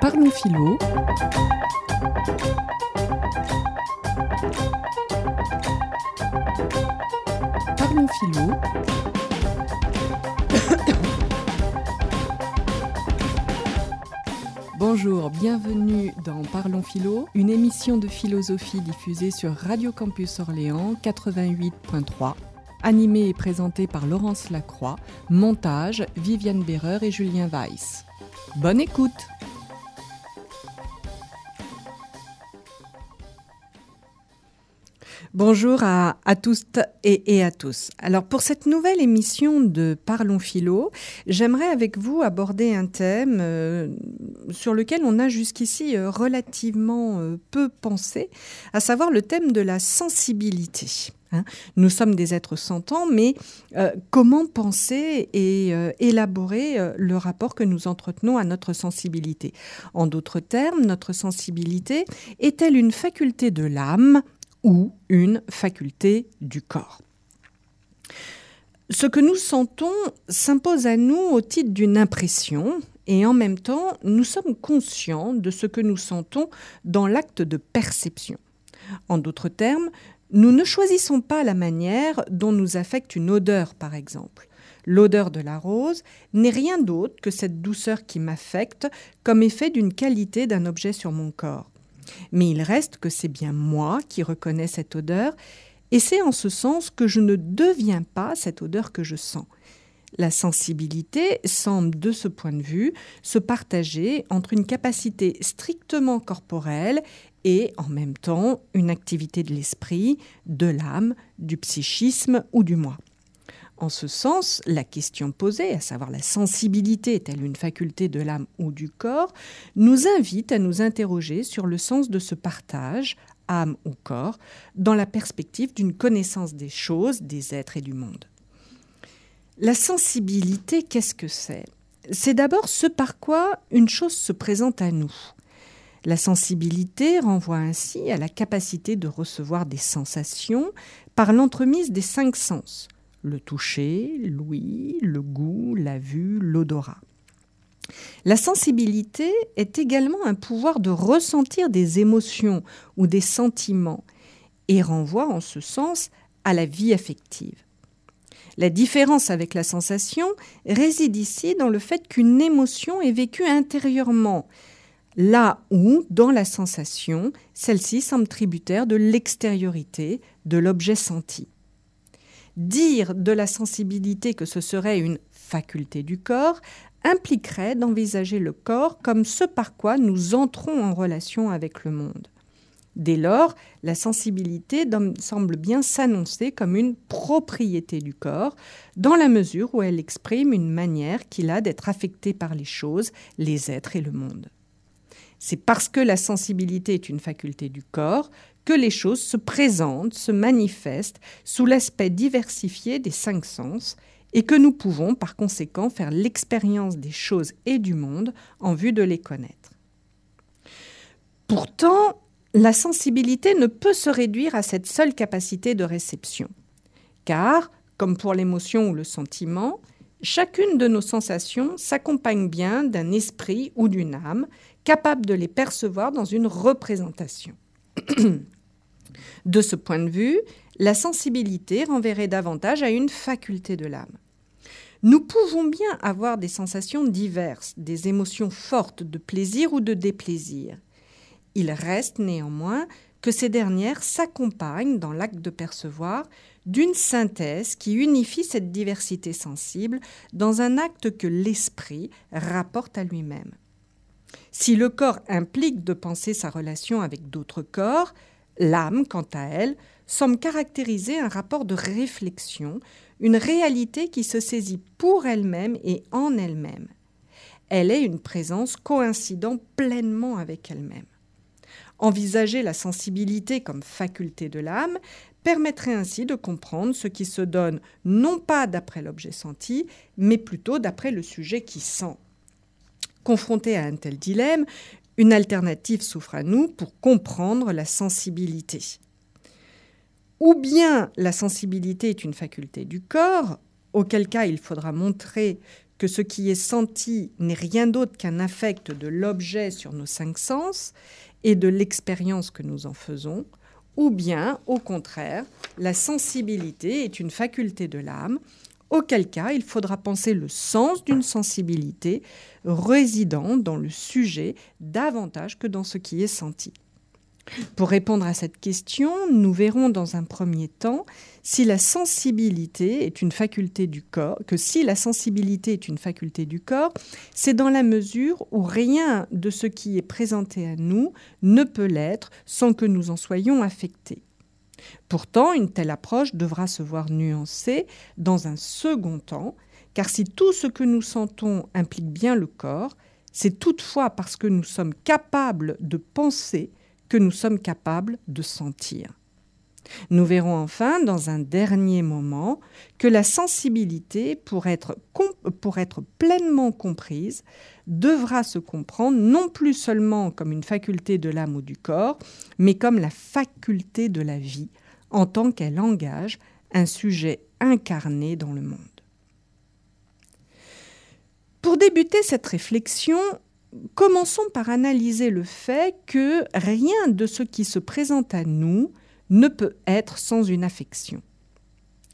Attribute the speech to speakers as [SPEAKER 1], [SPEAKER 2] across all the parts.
[SPEAKER 1] Parlons philo. Parlons philo. Bonjour, bienvenue dans Parlons Philo, une émission de philosophie diffusée sur Radio Campus Orléans 88.3 animée et présentée par Laurence Lacroix, montage Viviane Berreur et Julien Weiss. Bonne écoute Bonjour à, tous et, à tous. Alors pour cette nouvelle émission de Parlons Philo, j'aimerais avec vous aborder un thème euh, sur lequel on a jusqu'ici euh, relativement euh, peu pensé, à savoir le thème de la sensibilité. Hein. Nous sommes des êtres sentants, mais comment penser et élaborer le rapport que nous entretenons à notre sensibilité? En d'autres termes, notre sensibilité est-elle une faculté de l'âme ou une faculté du corps. Ce que nous sentons s'impose à nous au titre d'une impression et en même temps, nous sommes conscients de ce que nous sentons dans l'acte de perception. En d'autres termes, nous ne choisissons pas la manière dont nous affecte une odeur, par exemple. L'odeur de la rose n'est rien d'autre que cette douceur qui m'affecte comme effet d'une qualité d'un objet sur mon corps. Mais il reste que c'est bien moi qui reconnais cette odeur, et c'est en ce sens que je ne deviens pas cette odeur que je sens. La sensibilité semble, de ce point de vue, se partager entre une capacité strictement corporelle et en même temps une activité de l'esprit, de l'âme, du psychisme ou du moi. En ce sens, la question posée, à savoir la sensibilité est-elle une faculté de l'âme ou du corps, nous invite à nous interroger sur le sens de ce partage, âme ou corps, dans la perspective d'une connaissance des choses, des êtres et du monde. La sensibilité, qu'est-ce que c'est? C'est d'abord ce par quoi une chose se présente à nous. La sensibilité renvoie ainsi à la capacité de recevoir des sensations par l'entremise des cinq sens le toucher, l'ouïe, le goût, la vue, l'odorat. La sensibilité est également un pouvoir de ressentir des émotions ou des sentiments et renvoie en ce sens à la vie affective. La différence avec la sensation réside ici dans le fait qu'une émotion est vécue intérieurement, là où, dans la sensation, celle-ci semble tributaire de l'extériorité de l'objet senti. Dire de la sensibilité que ce serait une faculté du corps impliquerait d'envisager le corps comme ce par quoi nous entrons en relation avec le monde. Dès lors, la sensibilité semble bien s'annoncer comme une propriété du corps, dans la mesure où elle exprime une manière qu'il a d'être affecté par les choses, les êtres et le monde. C'est parce que la sensibilité est une faculté du corps que les choses se présentent, se manifestent sous l'aspect diversifié des cinq sens et que nous pouvons par conséquent faire l'expérience des choses et du monde en vue de les connaître. Pourtant, la sensibilité ne peut se réduire à cette seule capacité de réception, car, comme pour l'émotion ou le sentiment, chacune de nos sensations s'accompagne bien d'un esprit ou d'une âme capable de les percevoir dans une représentation. De ce point de vue, la sensibilité renverrait davantage à une faculté de l'âme. Nous pouvons bien avoir des sensations diverses, des émotions fortes de plaisir ou de déplaisir. Il reste néanmoins que ces dernières s'accompagnent, dans l'acte de percevoir, d'une synthèse qui unifie cette diversité sensible dans un acte que l'esprit rapporte à lui-même. Si le corps implique de penser sa relation avec d'autres corps, L'âme, quant à elle, semble caractériser un rapport de réflexion, une réalité qui se saisit pour elle-même et en elle-même. Elle est une présence coïncidant pleinement avec elle-même. Envisager la sensibilité comme faculté de l'âme permettrait ainsi de comprendre ce qui se donne non pas d'après l'objet senti, mais plutôt d'après le sujet qui sent. Confronté à un tel dilemme, une alternative s'offre à nous pour comprendre la sensibilité. Ou bien la sensibilité est une faculté du corps, auquel cas il faudra montrer que ce qui est senti n'est rien d'autre qu'un affect de l'objet sur nos cinq sens et de l'expérience que nous en faisons, ou bien, au contraire, la sensibilité est une faculté de l'âme, auquel cas il faudra penser le sens d'une sensibilité résidant dans le sujet davantage que dans ce qui est senti. Pour répondre à cette question, nous verrons dans un premier temps si la sensibilité est une faculté du corps, que si la sensibilité est une faculté du corps, c'est dans la mesure où rien de ce qui est présenté à nous ne peut l'être sans que nous en soyons affectés. Pourtant, une telle approche devra se voir nuancée dans un second temps, car si tout ce que nous sentons implique bien le corps, c'est toutefois parce que nous sommes capables de penser que nous sommes capables de sentir. Nous verrons enfin, dans un dernier moment, que la sensibilité, pour être, pleinement comprise, devra se comprendre non plus seulement comme une faculté de l'âme ou du corps, mais comme la faculté de la vie, en tant qu'elle engage un sujet incarné dans le monde. Pour débuter cette réflexion, commençons par analyser le fait que rien de ce qui se présente à nous ne peut être sans une affection.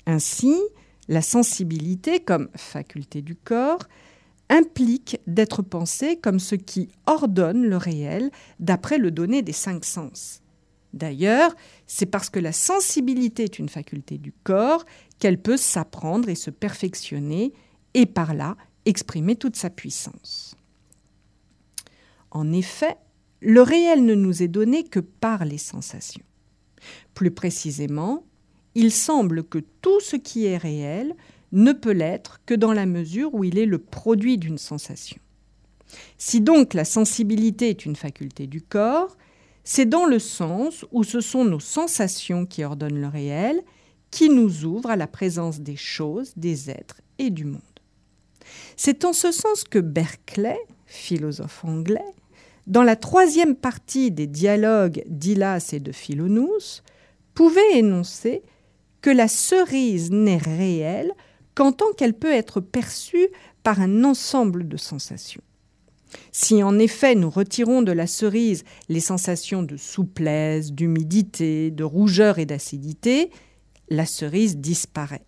[SPEAKER 1] Ainsi, la sensibilité comme faculté du corps implique d'être pensée comme ce qui ordonne le réel d'après le donné des cinq sens. D'ailleurs, c'est parce que la sensibilité est une faculté du corps qu'elle peut s'apprendre et se perfectionner et par là exprimer toute sa puissance. En effet, le réel ne nous est donné que par les sensations. Plus précisément, il semble que tout ce qui est réel ne peut l'être que dans la mesure où il est le produit d'une sensation. Si donc la sensibilité est une faculté du corps, c'est dans le sens où ce sont nos sensations qui ordonnent le réel, qui nous ouvrent à la présence des choses, des êtres et du monde. C'est en ce sens que Berkeley, philosophe anglais, dans la troisième partie des dialogues d'Ilas et de Philonous, pouvait énoncer que la cerise n'est réelle qu'en tant qu'elle peut être perçue par un ensemble de sensations. Si en effet nous retirons de la cerise les sensations de souplesse, d'humidité, de rougeur et d'acidité, la cerise disparaît.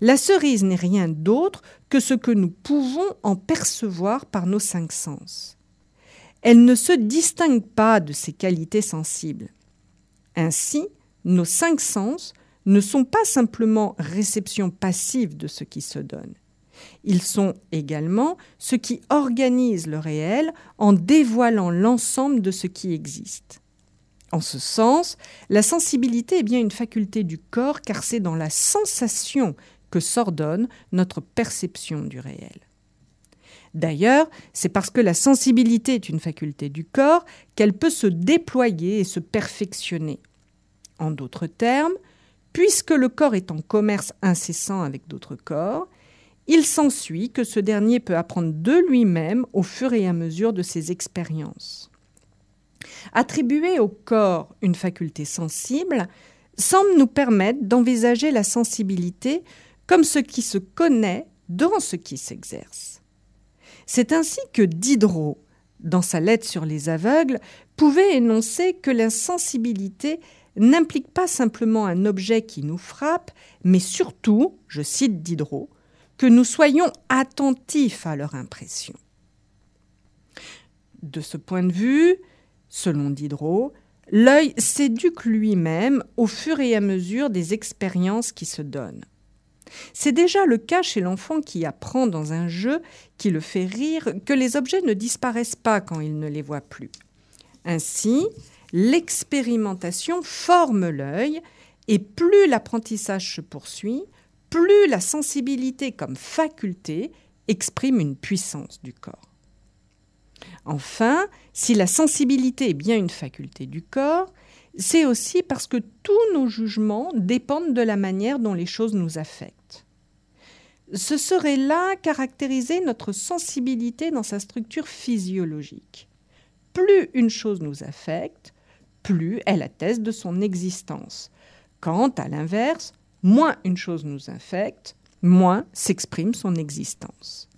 [SPEAKER 1] La cerise n'est rien d'autre que ce que nous pouvons en percevoir par nos cinq sens elle ne se distingue pas de ses qualités sensibles. Ainsi, nos cinq sens ne sont pas simplement réception passive de ce qui se donne. Ils sont également ce qui organise le réel en dévoilant l'ensemble de ce qui existe. En ce sens, la sensibilité est bien une faculté du corps car c'est dans la sensation que s'ordonne notre perception du réel. D'ailleurs, c'est parce que la sensibilité est une faculté du corps qu'elle peut se déployer et se perfectionner. En d'autres termes, puisque le corps est en commerce incessant avec d'autres corps, il s'ensuit que ce dernier peut apprendre de lui-même au fur et à mesure de ses expériences. Attribuer au corps une faculté sensible semble nous permettre d'envisager la sensibilité comme ce qui se connaît dans ce qui s'exerce. C'est ainsi que Diderot, dans sa lettre sur les aveugles, pouvait énoncer que la sensibilité n'implique pas simplement un objet qui nous frappe, mais surtout, je cite Diderot, que nous soyons attentifs à leur impression. De ce point de vue, selon Diderot, l'œil s'éduque lui-même au fur et à mesure des expériences qui se donnent. C'est déjà le cas chez l'enfant qui apprend dans un jeu qui le fait rire que les objets ne disparaissent pas quand il ne les voit plus. Ainsi, l'expérimentation forme l'œil et plus l'apprentissage se poursuit, plus la sensibilité comme faculté exprime une puissance du corps. Enfin, si la sensibilité est bien une faculté du corps, c'est aussi parce que tous nos jugements dépendent de la manière dont les choses nous affectent. Ce serait là caractériser notre sensibilité dans sa structure physiologique. Plus une chose nous affecte, plus elle atteste de son existence. Quand, à l'inverse, moins une chose nous affecte, moins s'exprime son existence.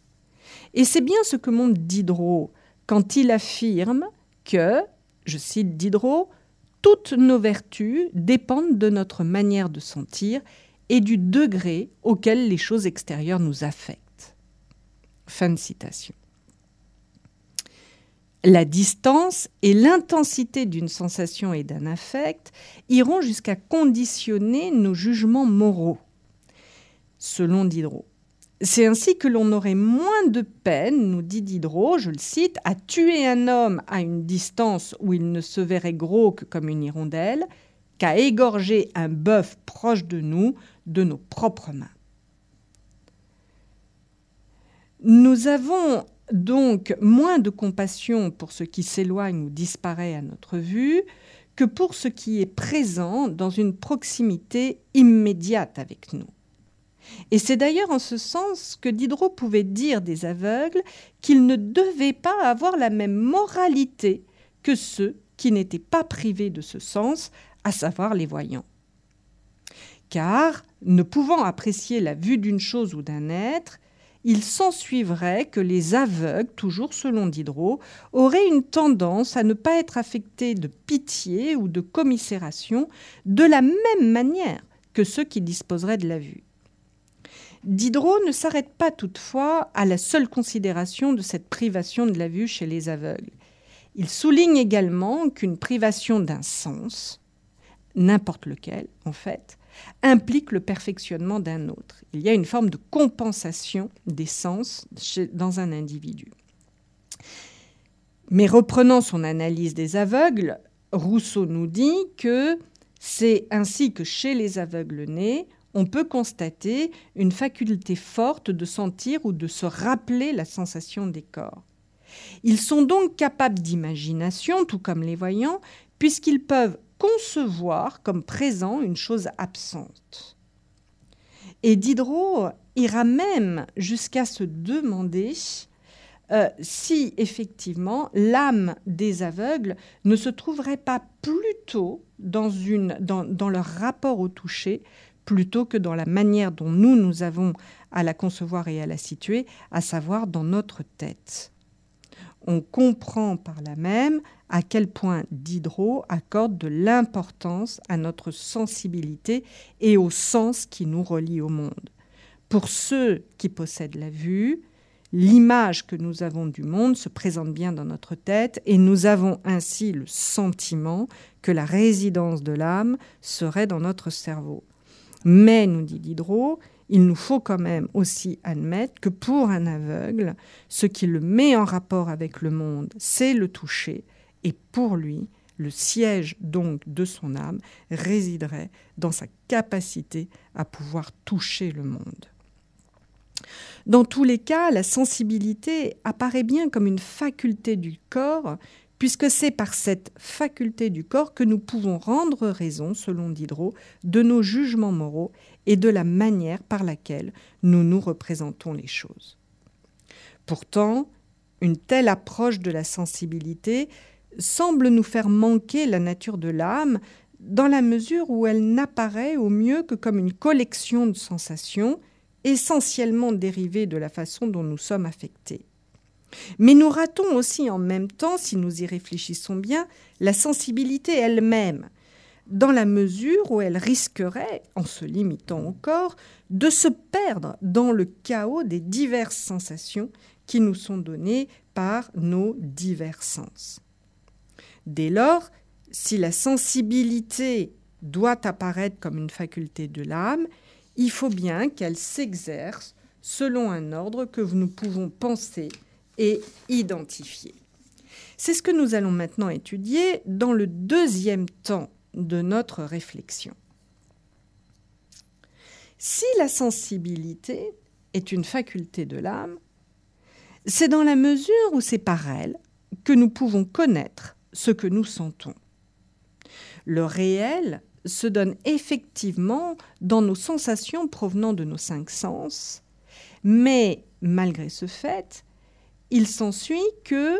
[SPEAKER 1] Et c'est bien ce que montre Diderot quand il affirme que, je cite Diderot, toutes nos vertus dépendent de notre manière de sentir et du degré auquel les choses extérieures nous affectent. Fin de citation. La distance et l'intensité d'une sensation et d'un affect iront jusqu'à conditionner nos jugements moraux, selon Diderot. C'est ainsi que l'on aurait moins de peine, nous dit Diderot, je le cite, à tuer un homme à une distance où il ne se verrait gros que comme une hirondelle, qu'à égorger un bœuf proche de nous de nos propres mains. Nous avons donc moins de compassion pour ce qui s'éloigne ou disparaît à notre vue que pour ce qui est présent dans une proximité immédiate avec nous. Et c'est d'ailleurs en ce sens que Diderot pouvait dire des aveugles qu'ils ne devaient pas avoir la même moralité que ceux qui n'étaient pas privés de ce sens, à savoir les voyants. Car, ne pouvant apprécier la vue d'une chose ou d'un être, il s'ensuivrait que les aveugles, toujours selon Diderot, auraient une tendance à ne pas être affectés de pitié ou de commisération de la même manière que ceux qui disposeraient de la vue. Diderot ne s'arrête pas toutefois à la seule considération de cette privation de la vue chez les aveugles. Il souligne également qu'une privation d'un sens, n'importe lequel en fait, implique le perfectionnement d'un autre. Il y a une forme de compensation des sens dans un individu. Mais reprenant son analyse des aveugles, Rousseau nous dit que c'est ainsi que chez les aveugles nés, on peut constater une faculté forte de sentir ou de se rappeler la sensation des corps. Ils sont donc capables d'imagination, tout comme les voyants, puisqu'ils peuvent concevoir comme présent une chose absente. Et Diderot ira même jusqu'à se demander euh, si effectivement l'âme des aveugles ne se trouverait pas plutôt dans, dans leur rapport au toucher plutôt que dans la manière dont nous, nous avons à la concevoir et à la situer, à savoir dans notre tête. On comprend par là même à quel point Diderot accorde de l'importance à notre sensibilité et au sens qui nous relie au monde. Pour ceux qui possèdent la vue, l'image que nous avons du monde se présente bien dans notre tête et nous avons ainsi le sentiment que la résidence de l'âme serait dans notre cerveau. Mais, nous dit Diderot, il nous faut quand même aussi admettre que pour un aveugle, ce qui le met en rapport avec le monde, c'est le toucher. Et pour lui, le siège donc de son âme résiderait dans sa capacité à pouvoir toucher le monde. Dans tous les cas, la sensibilité apparaît bien comme une faculté du corps puisque c'est par cette faculté du corps que nous pouvons rendre raison, selon Diderot, de nos jugements moraux et de la manière par laquelle nous nous représentons les choses. Pourtant, une telle approche de la sensibilité semble nous faire manquer la nature de l'âme dans la mesure où elle n'apparaît au mieux que comme une collection de sensations essentiellement dérivées de la façon dont nous sommes affectés. Mais nous ratons aussi en même temps, si nous y réfléchissons bien, la sensibilité elle-même, dans la mesure où elle risquerait, en se limitant au corps, de se perdre dans le chaos des diverses sensations qui nous sont données par nos divers sens. Dès lors, si la sensibilité doit apparaître comme une faculté de l'âme, il faut bien qu'elle s'exerce selon un ordre que nous pouvons penser et identifier. C'est ce que nous allons maintenant étudier dans le deuxième temps de notre réflexion. Si la sensibilité est une faculté de l'âme, c'est dans la mesure où c'est par elle que nous pouvons connaître ce que nous sentons. Le réel se donne effectivement dans nos sensations provenant de nos cinq sens, mais malgré ce fait, il s'ensuit que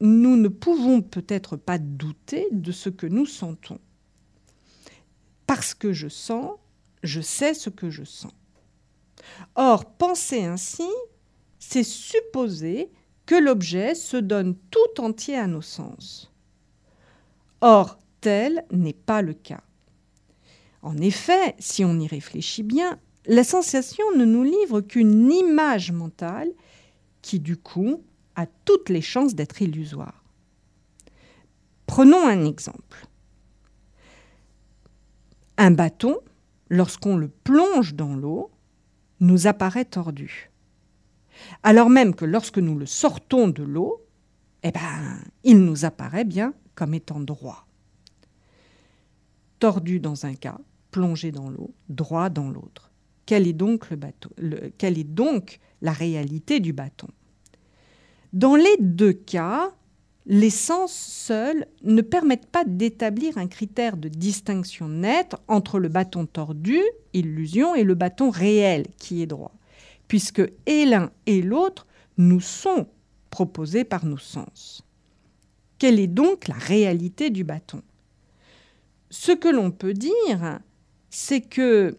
[SPEAKER 1] nous ne pouvons peut-être pas douter de ce que nous sentons. Parce que je sens, je sais ce que je sens. Or, penser ainsi, c'est supposer que l'objet se donne tout entier à nos sens. Or, tel n'est pas le cas. En effet, si on y réfléchit bien, la sensation ne nous livre qu'une image mentale qui, du coup, a toutes les chances d'être illusoire. Prenons un exemple. Un bâton, lorsqu'on le plonge dans l'eau, nous apparaît tordu. Alors même que lorsque nous le sortons de l'eau, eh ben, il nous apparaît bien comme étant droit. Tordu dans un cas, plongé dans l'eau, droit dans l'autre. Quelle est donc, le bateau, quelle est donc la réalité du bâton? Dans les deux cas, les sens seuls ne permettent pas d'établir un critère de distinction nette entre le bâton tordu, illusion, et le bâton réel, qui est droit, puisque et l'un et l'autre nous sont proposés par nos sens. Quelle est donc la réalité du bâton? Ce que l'on peut dire, c'est que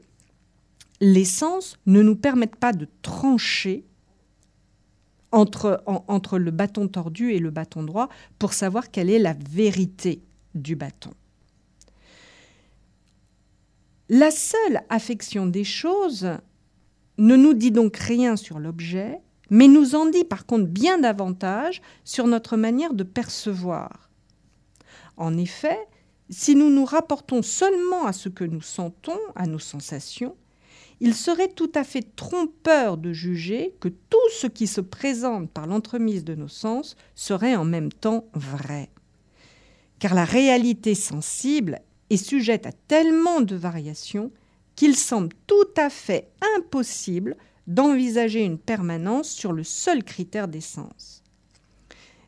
[SPEAKER 1] les sens ne nous permettent pas de trancher entre, le bâton tordu et le bâton droit pour savoir quelle est la vérité du bâton. La seule affection des choses ne nous dit donc rien sur l'objet, mais nous en dit par contre bien davantage sur notre manière de percevoir. En effet, si nous nous rapportons seulement à ce que nous sentons, à nos sensations, il serait tout à fait trompeur de juger que tout ce qui se présente par l'entremise de nos sens serait en même temps vrai. Car la réalité sensible est sujette à tellement de variations qu'il semble tout à fait impossible d'envisager une permanence sur le seul critère des sens.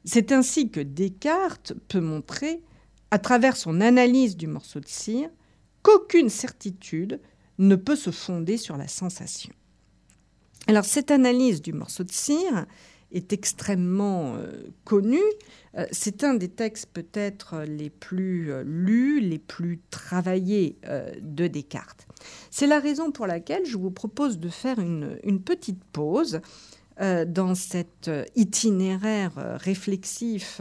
[SPEAKER 1] C'est ainsi que Descartes peut montrer, à travers son analyse du morceau de cire, qu'aucune certitude ne peut se fonder sur la sensation. Alors cette analyse du morceau de cire est extrêmement euh, connue. Euh, c'est un des textes peut-être les plus euh, lus, les plus travaillés de Descartes. C'est la raison pour laquelle je vous propose de faire une, une petite pause dans cet itinéraire réflexif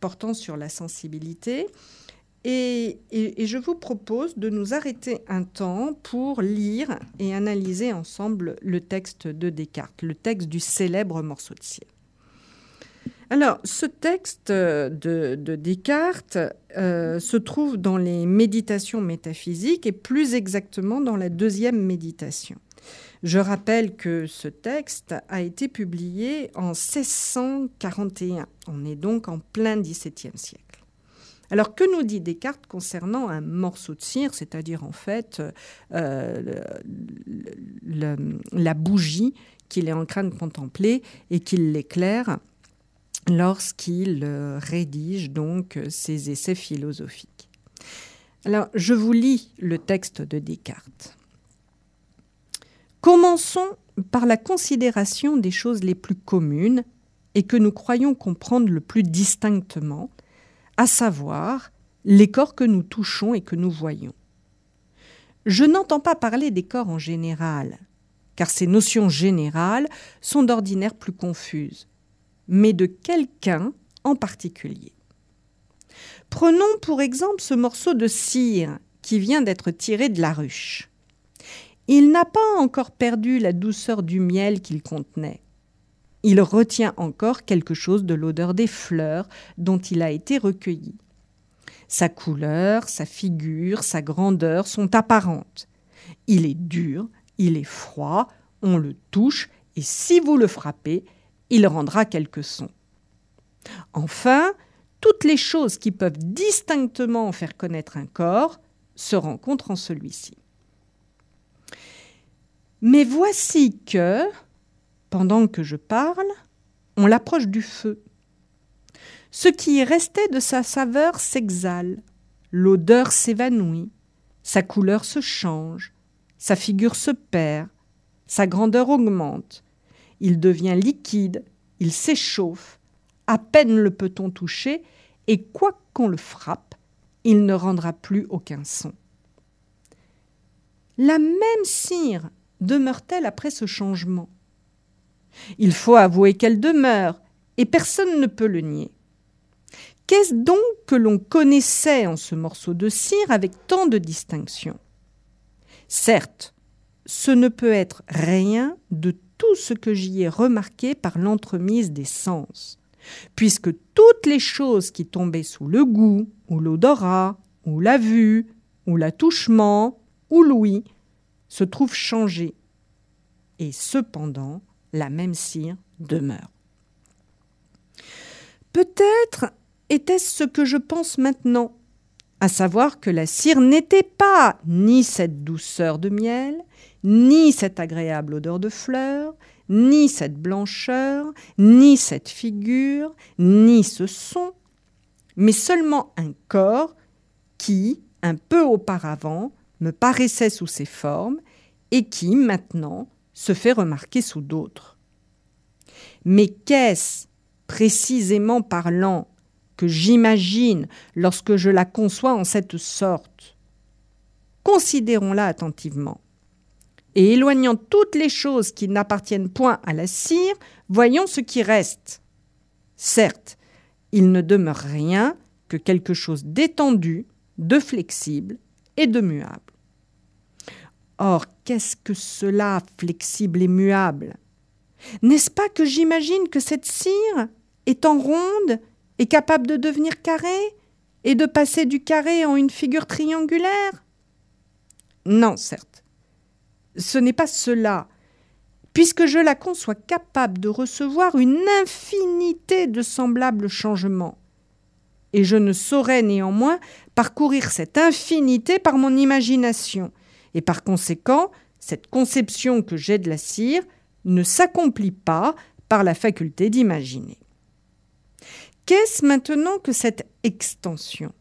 [SPEAKER 1] portant sur la sensibilité et, je vous propose de nous arrêter un temps pour lire et analyser ensemble le texte de Descartes, le texte du célèbre morceau de ciel. Alors, ce texte de, Descartes euh, se trouve dans les méditations métaphysiques et plus exactement dans la deuxième méditation. Je rappelle que ce texte a été publié en 1641. On est donc en plein XVIIe siècle. Alors que nous dit Descartes concernant un morceau de cire, c'est-à-dire en fait euh, la bougie qu'il est en train de contempler et qu'il l'éclaire lorsqu'il euh, rédige donc ses essais philosophiques. Alors, je vous lis le texte de Descartes. Commençons par la considération des choses les plus communes et que nous croyons comprendre le plus distinctement, à savoir les corps que nous touchons et que nous voyons. Je n'entends pas parler des corps en général, car ces notions générales sont d'ordinaire plus confuses, mais de quelqu'un en particulier. Prenons pour exemple ce morceau de cire qui vient d'être tiré de la ruche. Il n'a pas encore perdu la douceur du miel qu'il contenait il retient encore quelque chose de l'odeur des fleurs dont il a été recueilli. Sa couleur, sa figure, sa grandeur sont apparentes. Il est dur, il est froid, on le touche, et si vous le frappez, il rendra quelques sons. Enfin, toutes les choses qui peuvent distinctement faire connaître un corps se rencontrent en celui-ci. Mais voici que, pendant que je parle, on l'approche du feu. Ce qui restait de sa saveur s'exhale, l'odeur s'évanouit, sa couleur se change, sa figure se perd, sa grandeur augmente, il devient liquide, il s'échauffe, à peine le peut-on toucher, et quoi qu'on le frappe, il ne rendra plus aucun son. La même cire demeure-t-elle après ce changement Il faut avouer qu'elle demeure, et personne ne peut le nier. Qu'est-ce donc que l'on connaissait en ce morceau de cire avec tant de distinction? Certes, ce ne peut être rien de tout ce que j'y ai remarqué par l'entremise des sens, puisque toutes les choses qui tombaient sous le goût, ou l'odorat, ou la vue, ou l'attouchement, ou l'ouïe, se trouvent changées. Et cependant, la même cire demeure. Peut-être était-ce ce que je pense maintenant, à savoir que la cire n'était pas ni cette douceur de miel, ni cette agréable odeur de fleurs, ni cette blancheur, ni cette figure, ni ce son, mais seulement un corps qui, un peu auparavant, me paraissait sous ces formes et qui, maintenant, se fait remarquer sous d'autres. Mais qu'est-ce, précisément parlant, que j'imagine lorsque je la conçois en cette sorte? Considérons-la attentivement. Et éloignant toutes les choses qui n'appartiennent point à la cire, voyons ce qui reste. Certes, il ne demeure rien que quelque chose d'étendu, de flexible et de muable. Or, qu'est-ce que cela, flexible et muable? N'est-ce pas que j'imagine que cette cire, étant ronde, est capable de devenir carrée et de passer du carré en une figure triangulaire? Non, certes. Ce n'est pas cela, puisque je la conçois capable de recevoir une infinité de semblables changements. Et je ne saurais néanmoins parcourir cette infinité par mon imagination, et par conséquent, cette conception que j'ai de la cire ne s'accomplit pas par la faculté d'imaginer. Qu'est-ce maintenant que cette extension?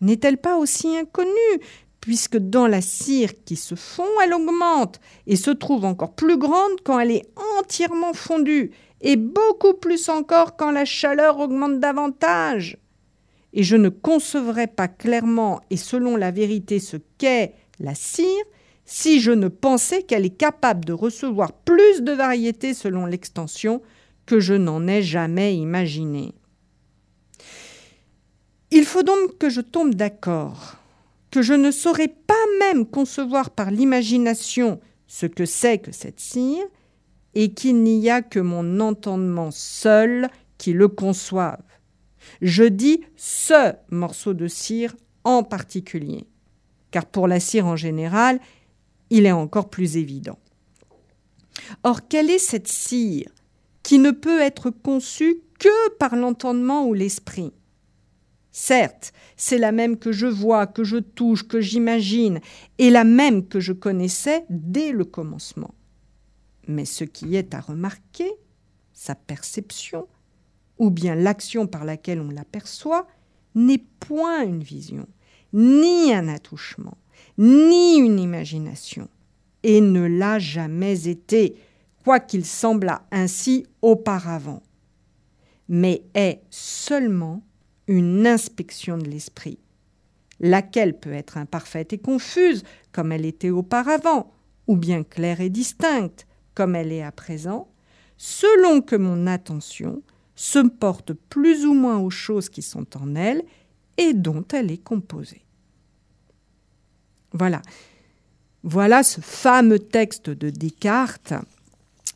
[SPEAKER 1] N'est-elle pas aussi inconnue puisque dans la cire qui se fond, elle augmente et se trouve encore plus grande quand elle est entièrement fondue, et beaucoup plus encore quand la chaleur augmente davantage? Et je ne concevrai pas clairement et selon la vérité ce qu'est la cire, si je ne pensais qu'elle est capable de recevoir plus de variétés selon l'extension que je n'en ai jamais imaginé. Il faut donc que je tombe d'accord, que je ne saurais pas même concevoir par l'imagination ce que c'est que cette cire, et qu'il n'y a que mon entendement seul qui le conçoive. Je dis ce morceau de cire en particulier car pour la cire en général, il est encore plus évident. Or, quelle est cette cire qui ne peut être conçue que par l'entendement ou l'esprit? Certes, c'est la même que je vois, que je touche, que j'imagine, et la même que je connaissais dès le commencement. Mais ce qui est à remarquer, sa perception, ou bien l'action par laquelle on l'aperçoit, n'est point une vision, ni un attouchement, ni une imagination, et ne l'a jamais été, quoiqu'il semblât ainsi auparavant, mais est seulement une inspection de l'esprit, laquelle peut être imparfaite et confuse, comme elle était auparavant, ou bien claire et distincte, comme elle est à présent, selon que mon attention se porte plus ou moins aux choses qui sont en elle et dont elle est composée. Voilà. Voilà ce fameux texte de Descartes.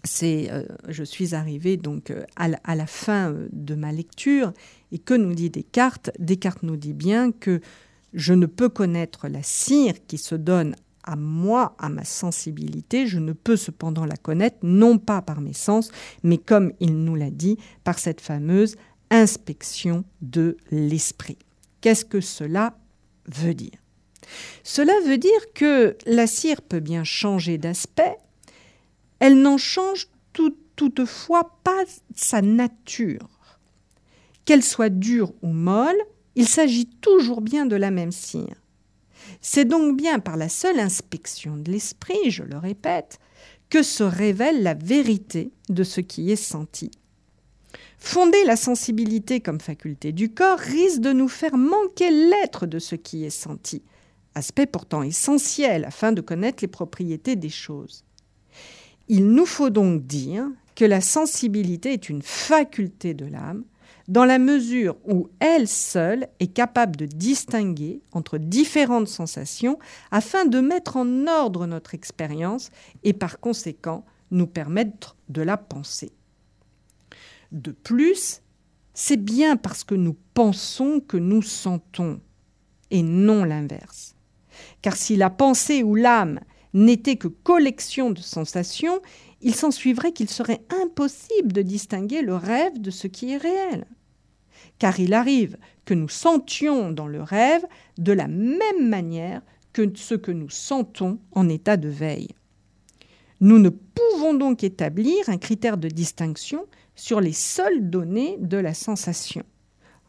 [SPEAKER 1] C'est, euh, je suis arrivée donc euh, à, la fin euh, de ma lecture et que nous dit Descartes? Descartes nous dit bien que je ne peux connaître la cire qui se donne à moi, à ma sensibilité, je ne peux cependant la connaître, non pas par mes sens, mais comme il nous l'a dit, par cette fameuse inspection de l'esprit. Qu'est-ce que cela veut dire? Cela veut dire que la cire peut bien changer d'aspect, elle n'en change tout, toutefois pas sa nature. Qu'elle soit dure ou molle, il s'agit toujours bien de la même cire. C'est donc bien par la seule inspection de l'esprit, je le répète, que se révèle la vérité de ce qui est senti. Fonder la sensibilité comme faculté du corps risque de nous faire manquer l'être de ce qui est senti, aspect pourtant essentiel afin de connaître les propriétés des choses. Il nous faut donc dire que la sensibilité est une faculté de l'âme, dans la mesure où elle seule est capable de distinguer entre différentes sensations afin de mettre en ordre notre expérience et par conséquent nous permettre de la penser. De plus, c'est bien parce que nous pensons que nous sentons et non l'inverse. Car si la pensée ou l'âme n'était que collection de sensations, il s'ensuivrait qu'il serait impossible de distinguer le rêve de ce qui est réel. Car il arrive que nous sentions dans le rêve de la même manière que ce que nous sentons en état de veille. Nous ne pouvons donc établir un critère de distinction sur les seules données de la sensation.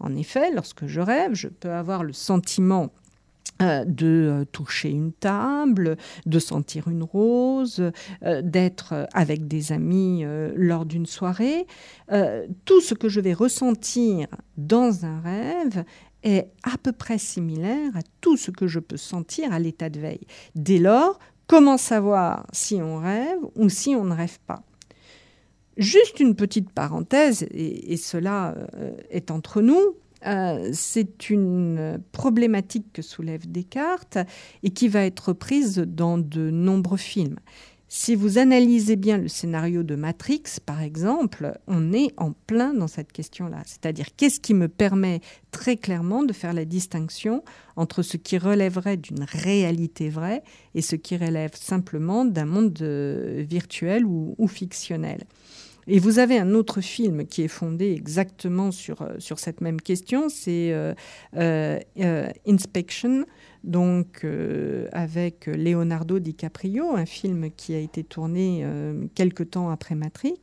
[SPEAKER 1] En effet, lorsque je rêve, je peux avoir le sentiment euh, de euh, toucher une table, de sentir une rose, euh, d'être avec des amis lors d'une soirée. tout ce que je vais ressentir dans un rêve est à peu près similaire à tout ce que je peux sentir à l'état de veille. Dès lors, comment savoir si on rêve ou si on ne rêve pas? Juste une petite parenthèse, et, cela est entre nous, euh, c'est une problématique que soulève Descartes et qui va être prise dans de nombreux films. Si vous analysez bien le scénario de Matrix, par exemple, on est en plein dans cette question-là. C'est-à-dire, qu'est-ce qui me permet très clairement de faire la distinction entre ce qui relèverait d'une réalité vraie et ce qui relève simplement d'un monde euh, virtuel ou fictionnel? Et vous avez un autre film qui est fondé exactement sur, euh, sur cette même question, c'est euh, euh, Inspection, donc avec Leonardo DiCaprio, un film qui a été tourné quelque temps après Matrix,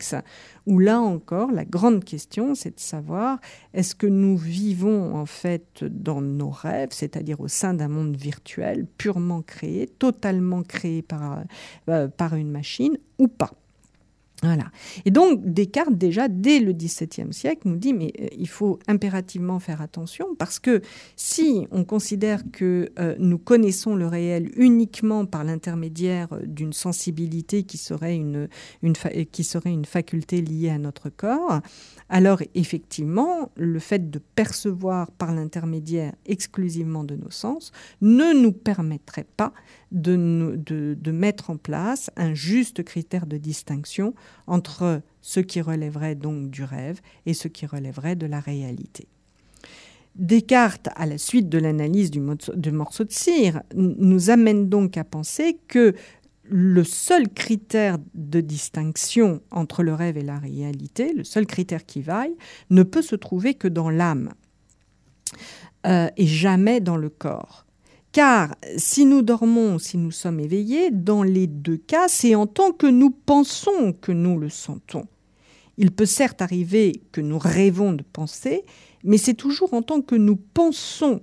[SPEAKER 1] où là encore, la grande question, c'est de savoir est-ce que nous vivons en fait dans nos rêves, c'est-à-dire au sein d'un monde virtuel purement créé, totalement créé par, par une machine, ou pas? Voilà. Et donc Descartes, déjà dès le XVIIe siècle, nous dit mais euh, il faut impérativement faire attention parce que si on considère que euh, nous connaissons le réel uniquement par l'intermédiaire d'une sensibilité qui serait une qui serait une faculté liée à notre corps, alors effectivement, le fait de percevoir par l'intermédiaire exclusivement de nos sens ne nous permettrait pas de, mettre en place un juste critère de distinction entre ce qui relèverait donc du rêve et ce qui relèverait de la réalité. Descartes, à la suite de l'analyse du, du, morceau de cire, nous amène donc à penser que le seul critère de distinction entre le rêve et la réalité, le seul critère qui vaille, ne peut se trouver que dans l'âme euh, et jamais dans le corps. Car si nous dormons, si nous sommes éveillés, dans les deux cas, c'est en tant que nous pensons que nous le sentons. Il peut certes arriver que nous rêvons de penser, mais c'est toujours en tant que nous pensons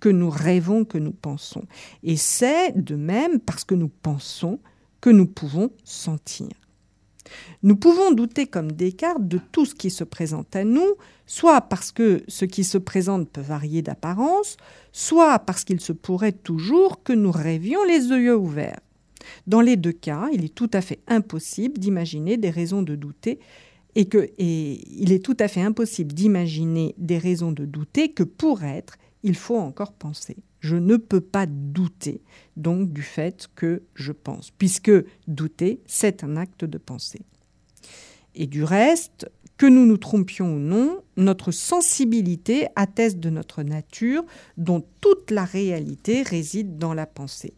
[SPEAKER 1] que nous rêvons que nous pensons. Et c'est de même parce que nous pensons que nous pouvons sentir. Nous pouvons douter comme Descartes de tout ce qui se présente à nous, soit parce que ce qui se présente peut varier d'apparence, soit parce qu'il se pourrait toujours que nous rêvions les yeux ouverts. Dans les deux cas, il est tout à fait impossible d'imaginer des raisons de douter et, que, il est tout à fait impossible d'imaginer des raisons de douter que pour être, il faut encore penser. Je ne peux pas douter donc du fait que je pense, puisque douter, c'est un acte de pensée. Et du reste, que nous nous trompions ou non, notre sensibilité atteste de notre nature dont toute la réalité réside dans la pensée.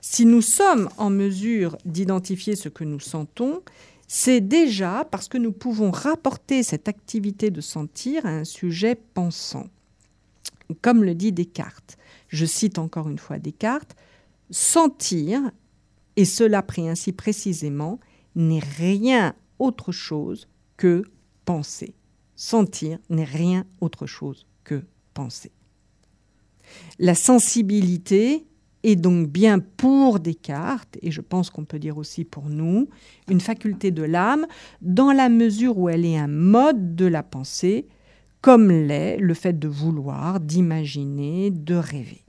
[SPEAKER 1] Si nous sommes en mesure d'identifier ce que nous sentons, c'est déjà parce que nous pouvons rapporter cette activité de sentir à un sujet pensant. Comme le dit Descartes, je cite encore une fois Descartes, sentir, et cela pris ainsi précisément, n'est rien autre chose que penser. Sentir n'est rien autre chose que penser. La sensibilité est donc bien pour Descartes, et je pense qu'on peut dire aussi pour nous, une faculté de l'âme dans la mesure où elle est un mode de la pensée, comme l'est le fait de vouloir, d'imaginer, de rêver.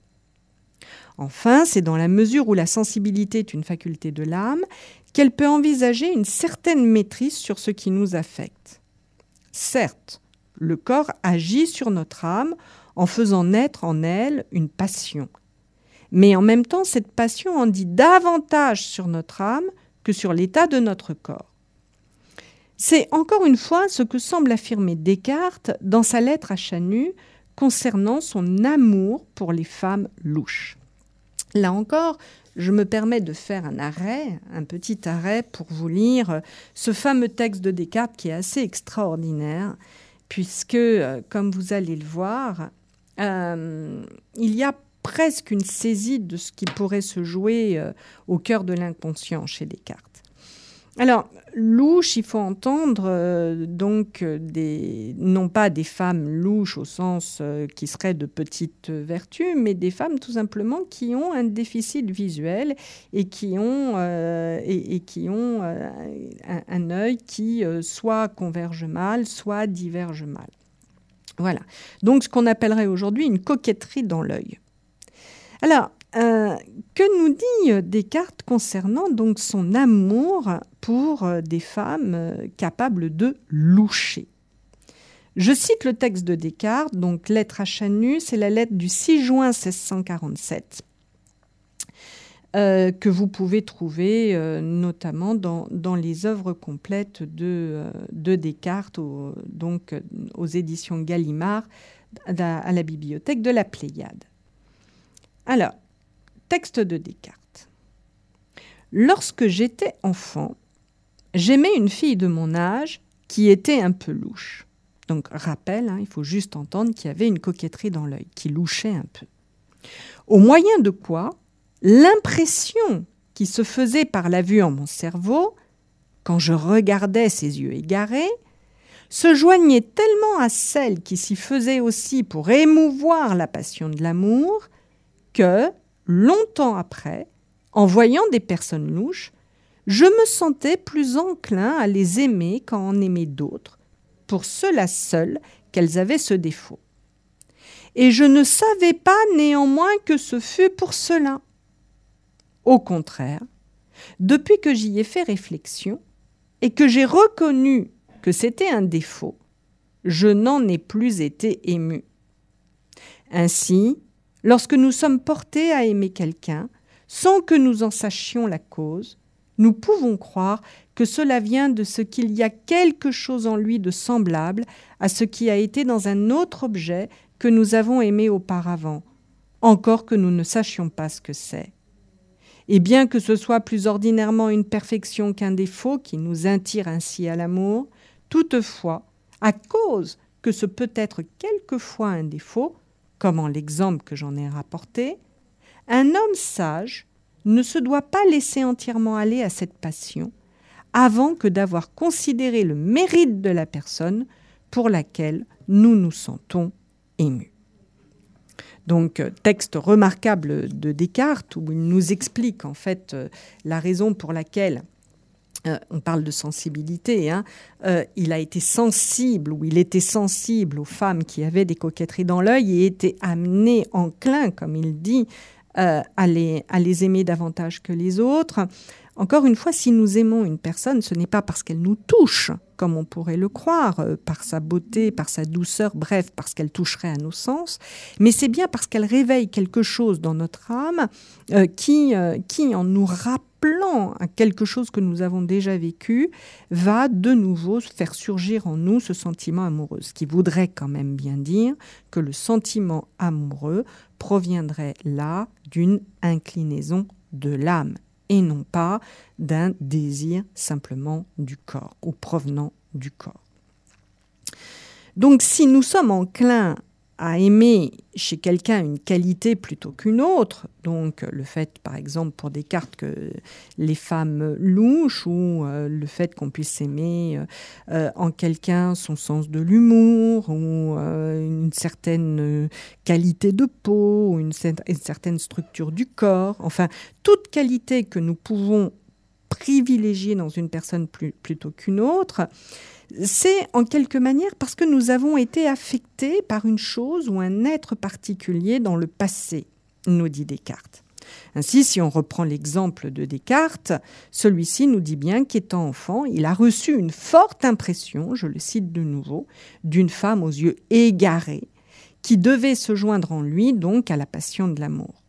[SPEAKER 1] Enfin, c'est dans la mesure où la sensibilité est une faculté de l'âme qu'elle peut envisager une certaine maîtrise sur ce qui nous affecte. Certes, le corps agit sur notre âme en faisant naître en elle une passion. Mais en même temps, cette passion en dit davantage sur notre âme que sur l'état de notre corps. C'est encore une fois ce que semble affirmer Descartes dans sa lettre à Chanu concernant son amour pour les femmes louches. Là encore, je me permets de faire un arrêt, un petit arrêt pour vous lire ce fameux texte de Descartes qui est assez extraordinaire, puisque, euh, comme vous allez le voir, euh, il y a presque une saisie de ce qui pourrait se jouer euh, au cœur de l'inconscient chez Descartes. Alors, louche, il faut entendre euh, donc des, non pas des femmes louches au sens euh, qui serait de petites vertus, mais des femmes tout simplement qui ont un déficit visuel et qui ont, euh, et, qui ont un, un, œil qui soit converge mal, soit diverge mal. Voilà. Donc, ce qu'on appellerait aujourd'hui une coquetterie dans l'œil. Alors, euh, que nous dit euh, Descartes concernant donc son amour pour euh, des femmes capables de loucher? Je cite le texte de Descartes, donc lettre à Chanu, c'est la lettre du 6 juin 1647. que vous pouvez trouver notamment dans, les œuvres complètes de, Descartes, donc aux éditions Gallimard, à la bibliothèque de la Pléiade. Alors, Texte de Descartes. Lorsque j'étais enfant, j'aimais une fille de mon âge qui était un peu louche. Donc rappel, hein, il faut juste entendre qu'il y avait une coquetterie dans l'œil, qui louchait un peu. Au moyen de quoi l'impression qui se faisait par la vue en mon cerveau, quand je regardais ses yeux égarés, se joignait tellement à celle qui s'y faisait aussi pour émouvoir la passion de l'amour, que, longtemps après, en voyant des personnes louches, je me sentais plus enclin à les aimer qu'à en aimer d'autres, pour cela seul qu'elles avaient ce défaut. Et je ne savais pas néanmoins que ce fût pour cela. Au contraire, depuis que j'y ai fait réflexion et que j'ai reconnu que c'était un défaut, je n'en ai plus été ému. Ainsi, Lorsque nous sommes portés à aimer quelqu'un, sans que nous en sachions la cause, nous pouvons croire que cela vient de ce qu'il y a quelque chose en lui de semblable à ce qui a été dans un autre objet que nous avons aimé auparavant, encore que nous ne sachions pas ce que c'est. Et bien que ce soit plus ordinairement une perfection qu'un défaut qui nous attire ainsi à l'amour, toutefois, à cause que ce peut être quelquefois un défaut, comme en l'exemple que j'en ai rapporté, un homme sage ne se doit pas laisser entièrement aller à cette passion avant que d'avoir considéré le mérite de la personne pour laquelle nous nous sentons émus. Donc, euh, texte remarquable de Descartes où il nous explique en fait euh, la raison pour laquelle euh, on parle de sensibilité, hein. euh, il a été sensible ou il était sensible aux femmes qui avaient des coquetteries dans l'œil et était amené, enclin, comme il dit, euh, à, les, à, les, aimer davantage que les autres. Encore une fois, si nous aimons une personne, ce n'est pas parce qu'elle nous touche, comme on pourrait le croire, par sa beauté, par sa douceur, bref, parce qu'elle toucherait à nos sens, mais c'est bien parce qu'elle réveille quelque chose dans notre âme qui, qui, en nous rappelle plan à quelque chose que nous avons déjà vécu, va de nouveau faire surgir en nous ce sentiment amoureux. Ce qui voudrait quand même bien dire que le sentiment amoureux proviendrait là d'une inclinaison de l'âme et non pas d'un désir simplement du corps ou provenant du corps. Donc si nous sommes enclins à aimer chez quelqu'un une qualité plutôt qu'une autre, donc le fait par exemple pour Descartes que les femmes louches ou euh, le fait qu'on puisse aimer euh, en quelqu'un son sens de l'humour ou euh, une certaine qualité de peau ou une, certaine structure du corps, enfin toute qualité que nous pouvons privilégier dans une personne plutôt qu'une autre, c'est en quelque manière parce que nous avons été affectés par une chose ou un être particulier dans le passé, nous dit Descartes. Ainsi, si on reprend l'exemple de Descartes, celui-ci nous dit bien qu'étant enfant, il a reçu une forte impression, je le cite de nouveau, d'une femme aux yeux égarés, qui devait se joindre en lui donc à la passion de l'amour.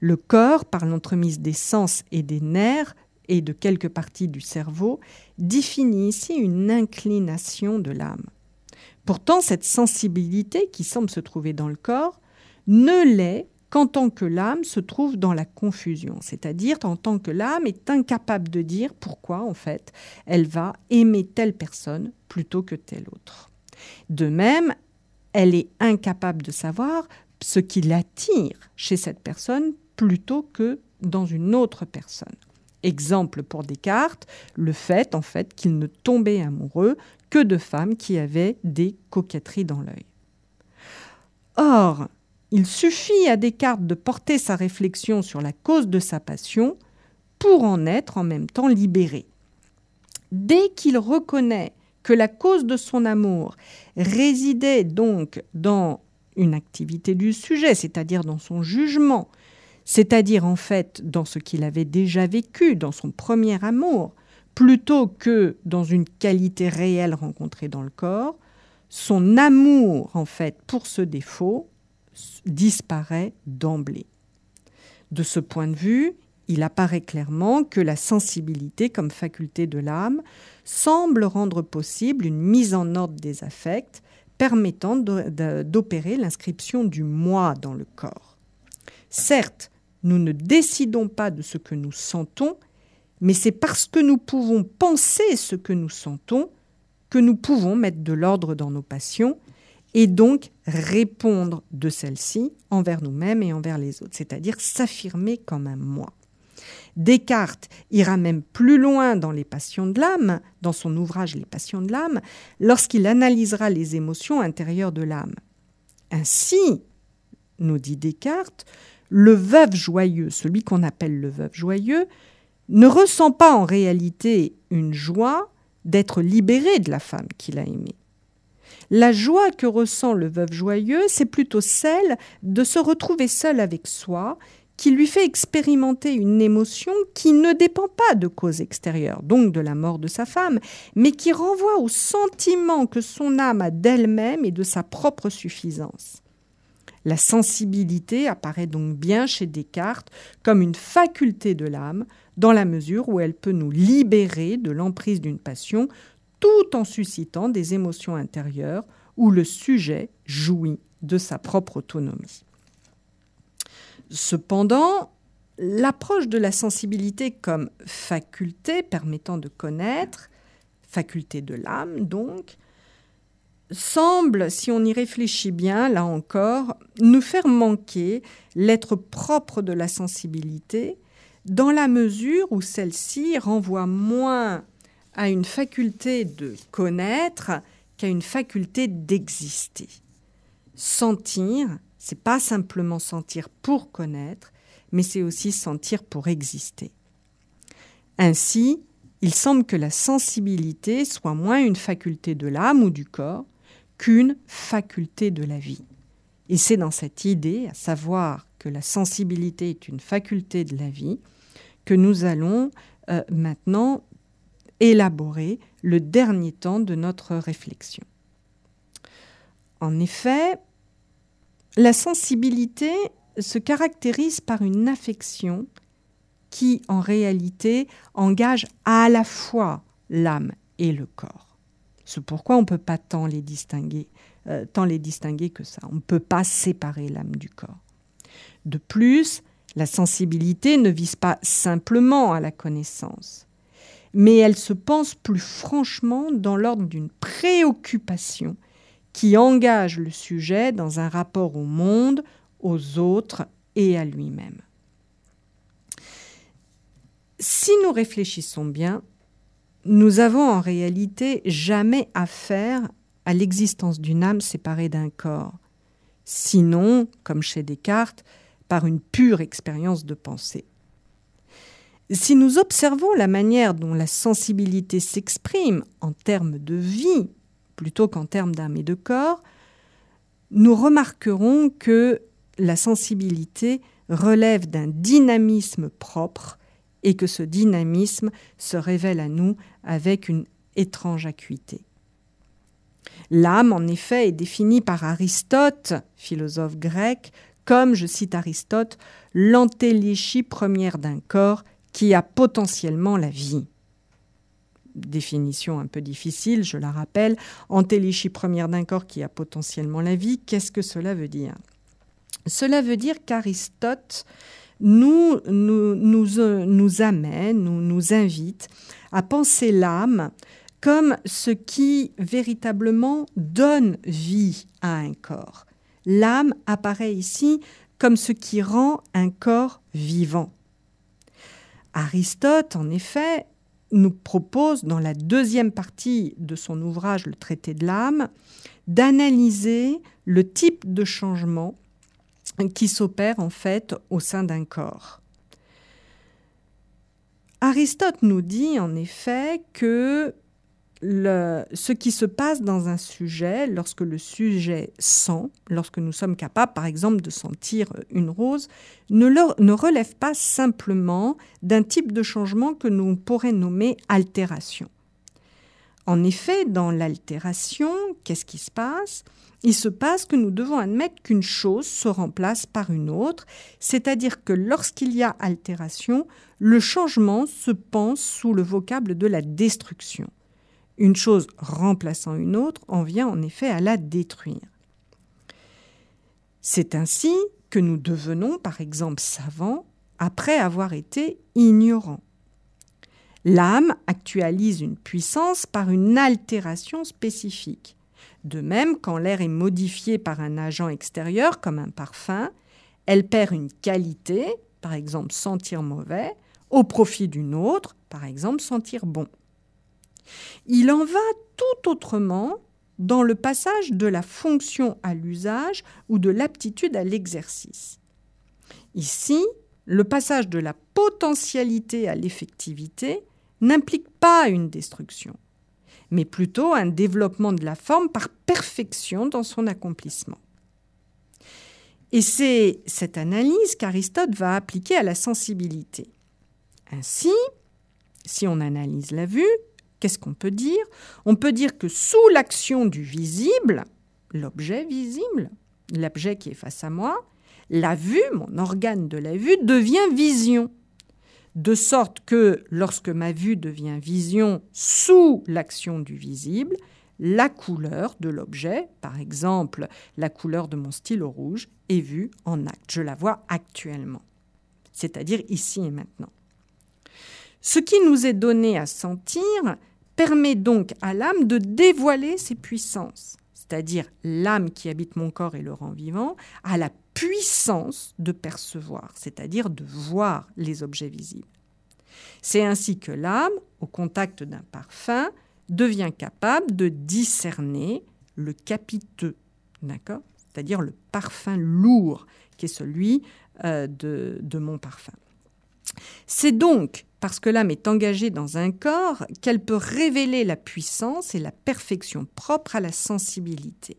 [SPEAKER 1] Le corps, par l'entremise des sens et des nerfs et de quelques parties du cerveau, définit ici une inclination de l'âme. Pourtant, cette sensibilité qui semble se trouver dans le corps ne l'est qu'en tant que l'âme se trouve dans la confusion, c'est-à-dire en tant que l'âme est incapable de dire pourquoi, en fait, elle va aimer telle personne plutôt que telle autre. De même, elle est incapable de savoir ce qui l'attire chez cette personne plutôt que dans une autre personne. Exemple pour Descartes, le fait en fait qu'il ne tombait amoureux que de femmes qui avaient des coquetteries dans l'œil. Or, il suffit à Descartes de porter sa réflexion sur la cause de sa passion pour en être en même temps libéré. Dès qu'il reconnaît que la cause de son amour résidait donc dans une activité du sujet, c'est-à-dire dans son jugement, c'est-à-dire en fait dans ce qu'il avait déjà vécu, dans son premier amour, plutôt que dans une qualité réelle rencontrée dans le corps, son amour en fait pour ce défaut disparaît d'emblée. De ce point de vue, il apparaît clairement que la sensibilité comme faculté de l'âme semble rendre possible une mise en ordre des affects permettant d'opérer l'inscription du moi dans le corps. Certes, nous ne décidons pas de ce que nous sentons, mais c'est parce que nous pouvons penser ce que nous sentons que nous pouvons mettre de l'ordre dans nos passions et donc répondre de celles-ci envers nous-mêmes et envers les autres, c'est-à-dire s'affirmer comme un moi. Descartes ira même plus loin dans les passions de l'âme, dans son ouvrage Les passions de l'âme, lorsqu'il analysera les émotions intérieures de l'âme. Ainsi, nous dit Descartes, le veuve joyeux, celui qu'on appelle le veuve joyeux, ne ressent pas en réalité une joie d'être libéré de la femme qu'il a aimée. La joie que ressent le veuve joyeux, c'est plutôt celle de se retrouver seul avec soi, qui lui fait expérimenter une émotion qui ne dépend pas de cause extérieure, donc de la mort de sa femme, mais qui renvoie au sentiment que son âme a d'elle-même et de sa propre suffisance. La sensibilité apparaît donc bien chez Descartes comme une faculté de l'âme, dans la mesure où elle peut nous libérer de l'emprise d'une passion tout en suscitant des émotions intérieures où le sujet jouit de sa propre autonomie. Cependant, l'approche de la sensibilité comme faculté permettant de connaître, faculté de l'âme donc, semble, si on y réfléchit bien, là encore, nous faire manquer l'être propre de la sensibilité, dans la mesure où celle-ci renvoie moins a une faculté de connaître qu'à une faculté d'exister. Sentir, c'est pas simplement sentir pour connaître, mais c'est aussi sentir pour exister. Ainsi, il semble que la sensibilité soit moins une faculté de l'âme ou du corps qu'une faculté de la vie. Et c'est dans cette idée, à savoir que la sensibilité est une faculté de la vie, que nous allons euh, maintenant élaborer le dernier temps de notre réflexion. En effet, la sensibilité se caractérise par une affection qui, en réalité, engage à la fois l'âme et le corps. C'est pourquoi on ne peut pas tant les distinguer, euh, tant les distinguer que ça. On ne peut pas séparer l'âme du corps. De plus, la sensibilité ne vise pas simplement à la connaissance mais elle se pense plus franchement dans l'ordre d'une préoccupation qui engage le sujet dans un rapport au monde, aux autres et à lui-même. Si nous réfléchissons bien, nous avons en réalité jamais affaire à l'existence d'une âme séparée d'un corps, sinon, comme chez Descartes, par une pure expérience de pensée. Si nous observons la manière dont la sensibilité s'exprime en termes de vie plutôt qu'en termes d'âme et de corps, nous remarquerons que la sensibilité relève d'un dynamisme propre et que ce dynamisme se révèle à nous avec une étrange acuité. L'âme, en effet, est définie par Aristote, philosophe grec, comme, je cite Aristote, l'antéléchie première d'un corps qui a potentiellement la vie. Définition un peu difficile, je la rappelle. Antéléchie première d'un corps qui a potentiellement la vie, qu'est-ce que cela veut dire? Cela veut dire qu'Aristote nous, nous, nous, amène, nous, nous invite à penser l'âme comme ce qui véritablement donne vie à un corps. L'âme apparaît ici comme ce qui rend un corps vivant. Aristote, en effet, nous propose, dans la deuxième partie de son ouvrage Le traité de l'âme, d'analyser le type de changement qui s'opère en fait au sein d'un corps. Aristote nous dit en effet que ce qui se passe dans un sujet, lorsque le sujet sent, lorsque nous sommes capables, par exemple, de sentir une rose, ne, relève pas simplement d'un type de changement que nous pourrions nommer altération. En effet, dans l'altération, qu'est-ce qui se passe? Il se passe que nous devons admettre qu'une chose se remplace par une autre, c'est-à-dire que lorsqu'il y a altération, le changement se pense sous le vocable de la destruction une chose remplaçant une autre, en vient en effet à la détruire. C'est ainsi que nous devenons, par exemple, savants après avoir été ignorants. L'âme actualise une puissance par une altération spécifique. De même, quand l'air est modifié par un agent extérieur, comme un parfum, elle perd une qualité, par exemple sentir mauvais, au profit d'une autre, par exemple sentir bon. Il en va tout autrement dans le passage de la fonction à l'usage ou de l'aptitude à l'exercice. Ici, le passage de la potentialité à l'effectivité n'implique pas une destruction, mais plutôt un développement de la forme par perfection dans son accomplissement. Et c'est cette analyse qu'Aristote va appliquer à la sensibilité. Ainsi, si on analyse la vue, Qu'est-ce qu'on peut dire? On peut dire que sous l'action du visible, l'objet visible, l'objet qui est face à moi, la vue, mon organe de la vue, devient vision. De sorte que lorsque ma vue devient vision sous l'action du visible, la couleur de l'objet, par exemple la couleur de mon stylo rouge, est vue en acte. Je la vois actuellement, c'est-à-dire ici et maintenant. Ce qui nous est donné à sentir, permet donc à l'âme de dévoiler ses puissances, c'est-à-dire l'âme qui habite mon corps et le rend vivant, a la puissance de percevoir, c'est-à-dire de voir les objets visibles. C'est ainsi que l'âme, au contact d'un parfum, devient capable de discerner le capiteux, d'accord? C'est-à-dire le parfum lourd, qui est celui euh, de, de mon parfum. C'est donc parce que l'âme est engagée dans un corps qu'elle peut révéler la puissance et la perfection propre à la sensibilité.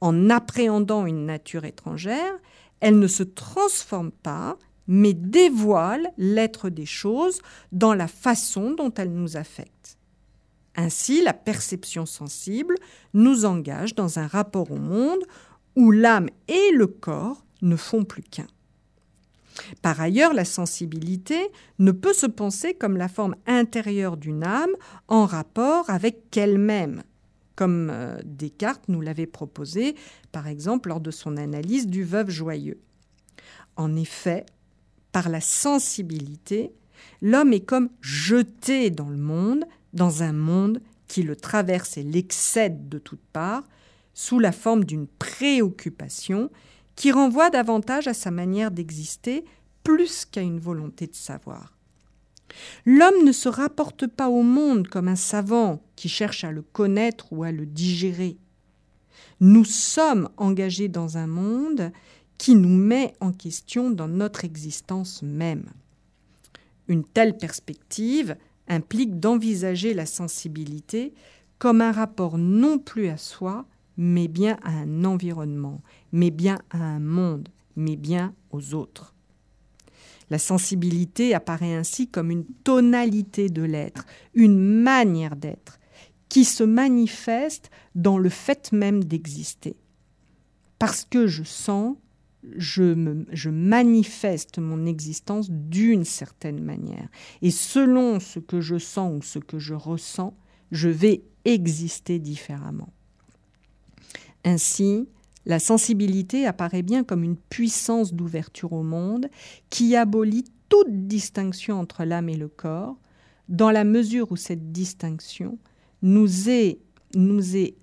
[SPEAKER 1] En appréhendant une nature étrangère, elle ne se transforme pas, mais dévoile l'être des choses dans la façon dont elle nous affecte. Ainsi, la perception sensible nous engage dans un rapport au monde où l'âme et le corps ne font plus qu'un. Par ailleurs, la sensibilité ne peut se penser comme la forme intérieure d'une âme en rapport avec elle-même, comme euh, Descartes nous l'avait proposé, par exemple, lors de son analyse du veuve joyeux. En effet, par la sensibilité, l'homme est comme jeté dans le monde, dans un monde qui le traverse et l'excède de toutes parts, sous la forme d'une préoccupation qui renvoie davantage à sa manière d'exister plus qu'à une volonté de savoir. L'homme ne se rapporte pas au monde comme un savant qui cherche à le connaître ou à le digérer. Nous sommes engagés dans un monde qui nous met en question dans notre existence même. Une telle perspective implique d'envisager la sensibilité comme un rapport non plus à soi, mais bien à un environnement, mais bien à un monde, mais bien aux autres. La sensibilité apparaît ainsi comme une tonalité de l'être, une manière d'être, qui se manifeste dans le fait même d'exister. Parce que je sens, je, manifeste mon existence d'une certaine manière. Et selon ce que je sens ou ce que je ressens, je vais exister différemment. Ainsi, la sensibilité apparaît bien comme une puissance d'ouverture au monde qui abolit toute distinction entre l'âme et le corps, dans la mesure où cette distinction nous est, nous est,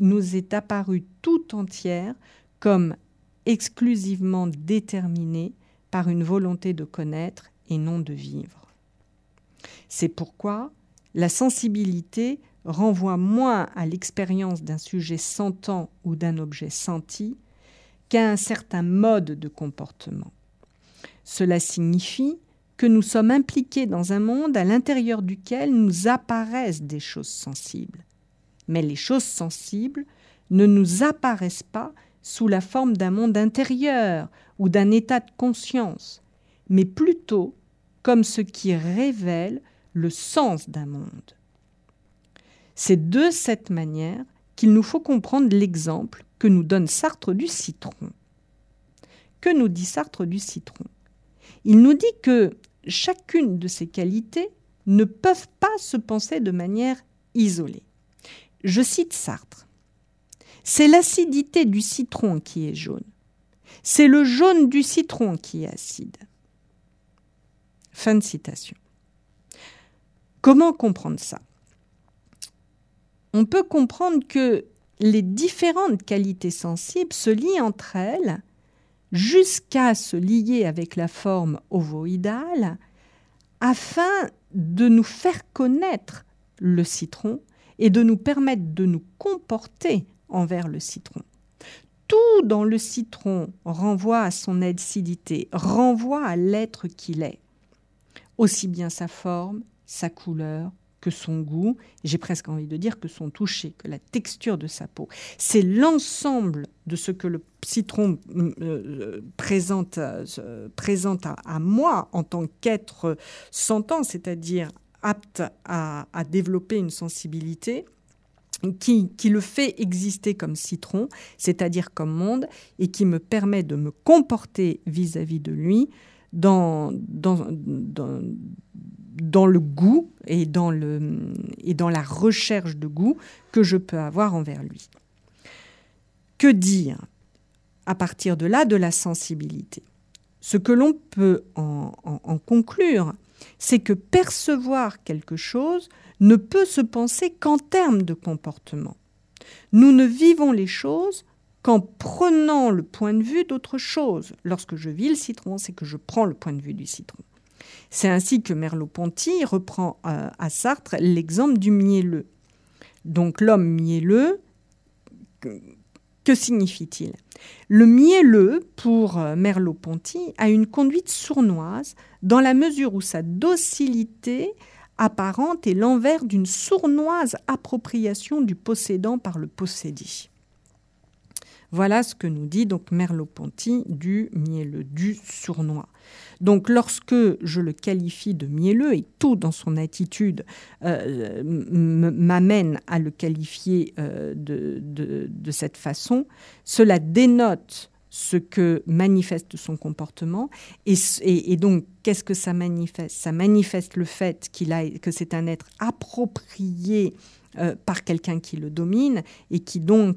[SPEAKER 1] nous est apparue tout entière comme exclusivement déterminée par une volonté de connaître et non de vivre. C'est pourquoi la sensibilité renvoie moins à l'expérience d'un sujet sentant ou d'un objet senti qu'à un certain mode de comportement. Cela signifie que nous sommes impliqués dans un monde à l'intérieur duquel nous apparaissent des choses sensibles. Mais les choses sensibles ne nous apparaissent pas sous la forme d'un monde intérieur ou d'un état de conscience, mais plutôt comme ce qui révèle le sens d'un monde. C'est de cette manière qu'il nous faut comprendre l'exemple que nous donne Sartre du citron. Que nous dit Sartre du citron? Il nous dit que chacune de ces qualités ne peuvent pas se penser de manière isolée. Je cite Sartre. C'est l'acidité du citron qui est jaune. C'est le jaune du citron qui est acide. Fin de citation. Comment comprendre ça? On peut comprendre que les différentes qualités sensibles se lient entre elles jusqu'à se lier avec la forme ovoïdale afin de nous faire connaître le citron et de nous permettre de nous comporter envers le citron. Tout dans le citron renvoie à son acidité, renvoie à l'être qu'il est, aussi bien sa forme, sa couleur, que son goût, j'ai presque envie de dire que son toucher, que la texture de sa peau. C'est l'ensemble de ce que le citron euh, euh, présente, euh, présente à, moi en tant qu'être sentant, c'est-à-dire apte à, développer une sensibilité. Qui, qui, le fait exister comme citron, c'est-à-dire comme monde, et qui me permet de me comporter vis-à-vis de lui dans, dans, dans, dans le goût et dans, la recherche de goût que je peux avoir envers lui. Que dire à partir de là de la sensibilité? Ce que l'on peut en, en conclure, c'est que percevoir quelque chose ne peut se penser qu'en termes de comportement. Nous ne vivons les choses qu'en prenant le point de vue d'autre chose. Lorsque je vis le citron, c'est que je prends le point de vue du citron. C'est ainsi que Merleau-Ponty reprend euh, à Sartre l'exemple du mielleux. Donc l'homme mielleux, que, signifie-t-il? Le mielleux, pour euh, Merleau-Ponty, a une conduite sournoise dans la mesure où sa docilité apparente est l'envers d'une sournoise appropriation du possédant par le possédé. Voilà ce que nous dit donc Merleau-Ponty du mielleux, du sournois. Donc lorsque je le qualifie de mielleux, et tout dans son attitude euh, m'amène à le qualifier euh, de, cette façon, cela dénote ce que manifeste son comportement. Et, donc, qu'est-ce que ça manifeste? Ça manifeste le fait qu'il a, que c'est un être approprié euh, par quelqu'un qui le domine et qui donc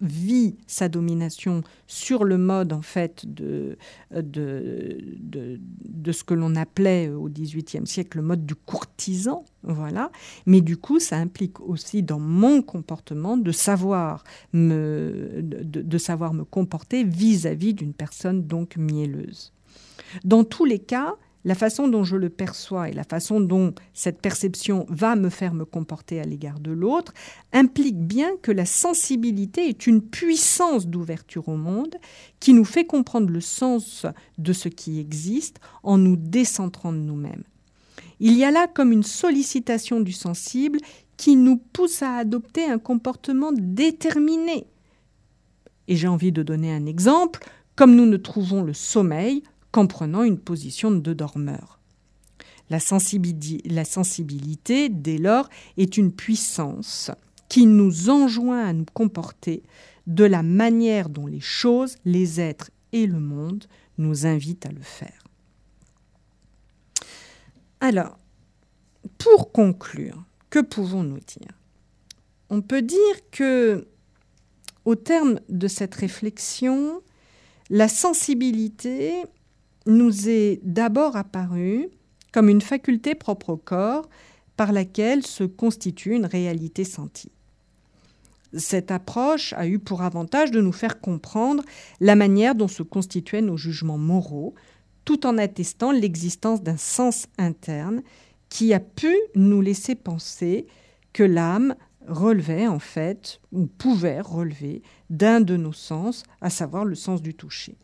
[SPEAKER 1] vit sa domination sur le mode en fait de, de, de, ce que l'on appelait au XVIIIe siècle le mode du courtisan, voilà. Mais du coup, ça implique aussi dans mon comportement de savoir me, de, savoir me comporter vis-à-vis d'une personne donc mielleuse. Dans tous les cas, la façon dont je le perçois et la façon dont cette perception va me faire me comporter à l'égard de l'autre implique bien que la sensibilité est une puissance d'ouverture au monde qui nous fait comprendre le sens de ce qui existe en nous décentrant de nous-mêmes. Il y a là comme une sollicitation du sensible qui nous pousse à adopter un comportement déterminé. Et j'ai envie de donner un exemple comme nous ne trouvons le sommeil qu'en prenant une position de dormeur. La la sensibilité, dès lors, est une puissance qui nous enjoint à nous comporter de la manière dont les choses, les êtres et le monde nous invitent à le faire. Alors, pour conclure, que pouvons-nous dire? On peut dire que, au terme de cette réflexion, la sensibilité nous est d'abord apparue comme une faculté propre au corps par laquelle se constitue une réalité sentie. Cette approche a eu pour avantage de nous faire comprendre la manière dont se constituaient nos jugements moraux, tout en attestant l'existence d'un sens interne qui a pu nous laisser penser que l'âme relevait en fait, ou pouvait relever, d'un de nos sens, à savoir le sens du toucher.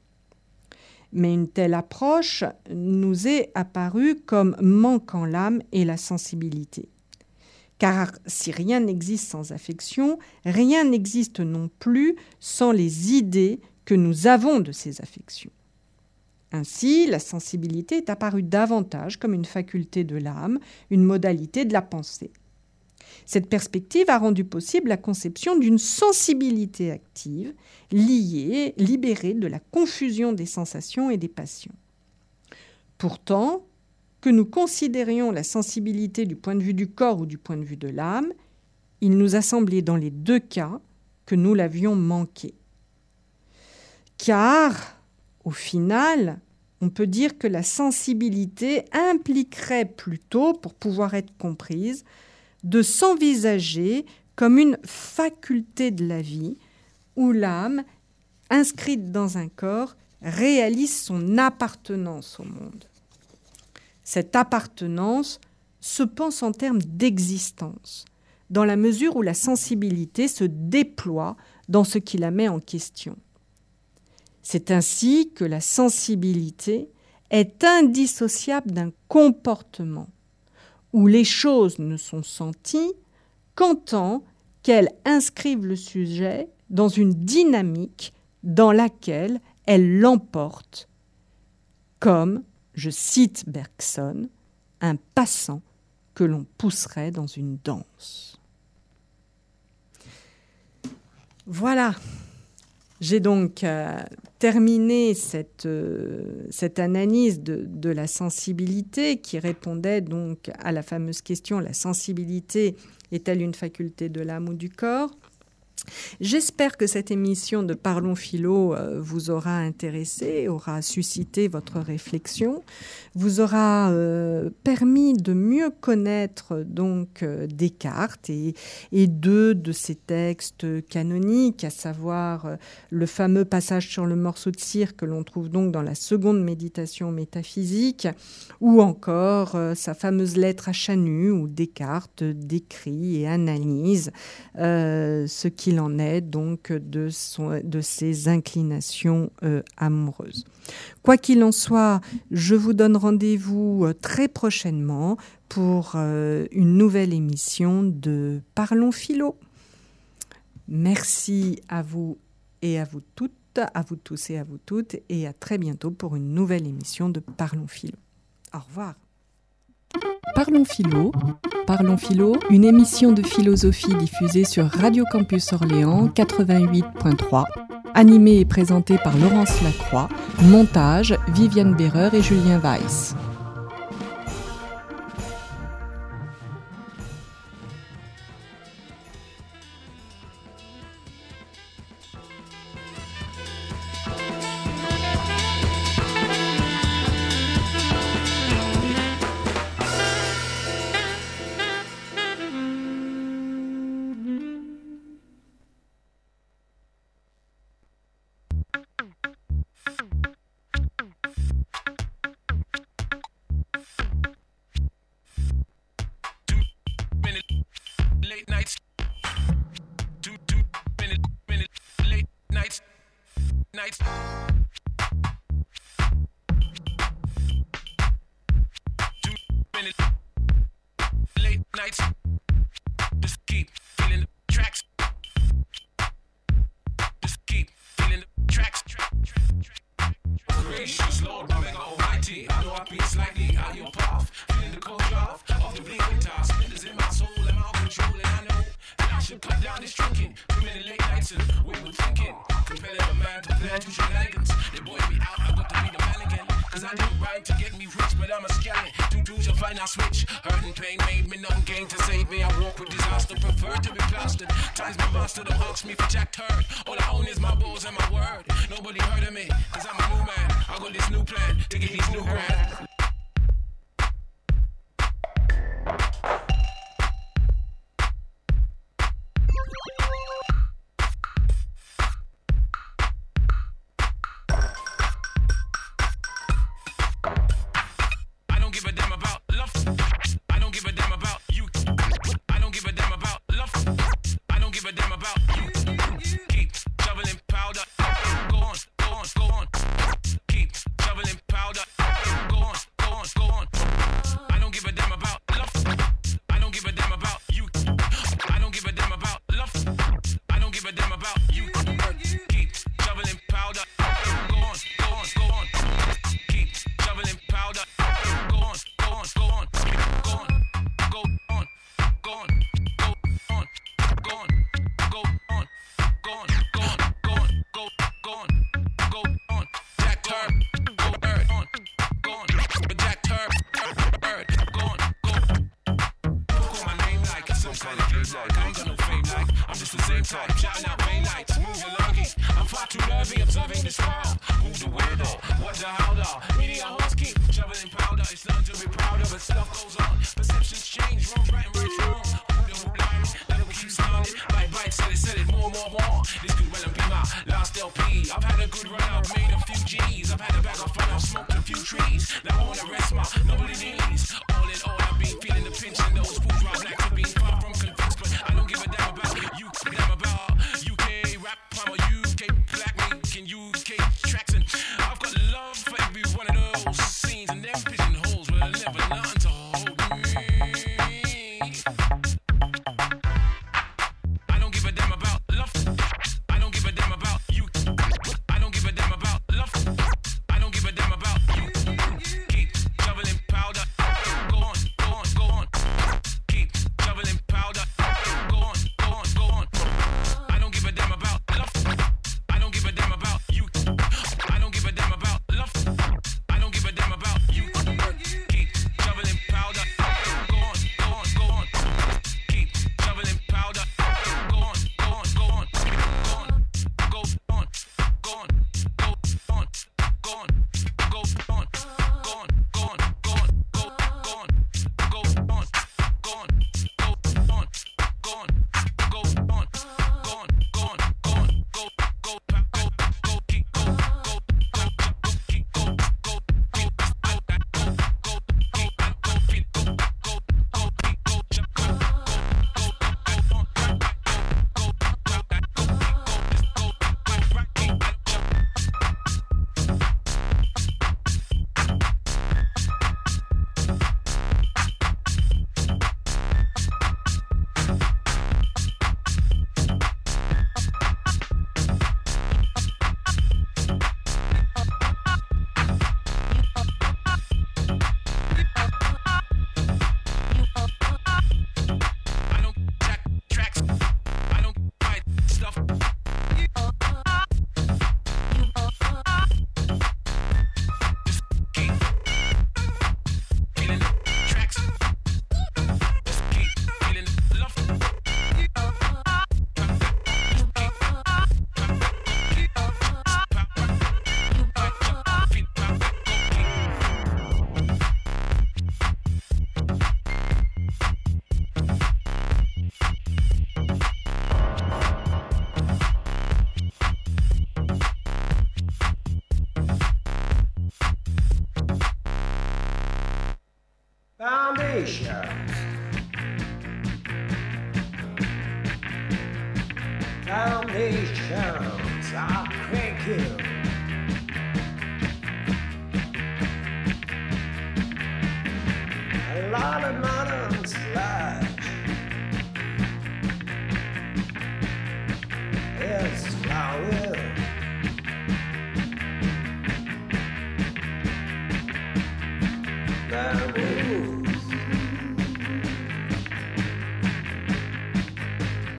[SPEAKER 1] Mais une telle approche nous est apparue comme manquant l'âme et la sensibilité. Car si rien n'existe sans affection, rien n'existe non plus sans les idées que nous avons de ces affections. Ainsi, la sensibilité est apparue davantage comme une faculté de l'âme, une modalité de la pensée. Cette perspective a rendu possible la conception d'une sensibilité active, liée, libérée de la confusion des sensations et des passions. Pourtant, que nous considérions la sensibilité du point de vue du corps ou du point de vue de l'âme, il nous a semblé dans les deux cas que nous l'avions manqué. Car, au final, on peut dire que la sensibilité impliquerait plutôt, pour pouvoir être comprise, de s'envisager comme une faculté de la vie où l'âme, inscrite dans un corps, réalise son appartenance au monde. Cette appartenance se pense en termes d'existence, dans la mesure où la sensibilité se déploie dans ce qui la met en question. C'est ainsi que la sensibilité est indissociable d'un comportement où les choses ne sont senties qu'en tant qu'elles inscrivent le sujet dans une dynamique dans laquelle elles l'emportent, comme, je cite Bergson, un passant que l'on pousserait dans une danse. Voilà. J'ai donc euh, terminé cette, euh, cette analyse de, la sensibilité qui répondait donc à la fameuse question la sensibilité est-elle une faculté de l'âme ou du corps? J'espère que cette émission de Parlons Philo euh, vous aura intéressé, aura suscité votre réflexion, vous aura euh, permis de mieux connaître donc euh, Descartes et, deux de ses textes canoniques, à savoir le fameux passage sur le morceau de cire que l'on trouve donc dans la seconde méditation métaphysique, ou encore sa fameuse lettre à Chanu où Descartes décrit et analyse ce qu'il en est donc de, son, de ses inclinations euh, amoureuses. Quoi qu'il en soit, je vous donne rendez-vous euh, très prochainement pour euh, une nouvelle émission de Parlons Philo. Merci à vous et à vous toutes, à vous tous et à vous toutes, et à très bientôt pour une nouvelle émission de Parlons Philo. Au revoir.
[SPEAKER 2] Parlons philo, Parlons philo, une émission de philosophie diffusée sur Radio Campus Orléans 88.3, animée et présentée par Laurence Lacroix, montage Viviane Berreur et Julien Weiss.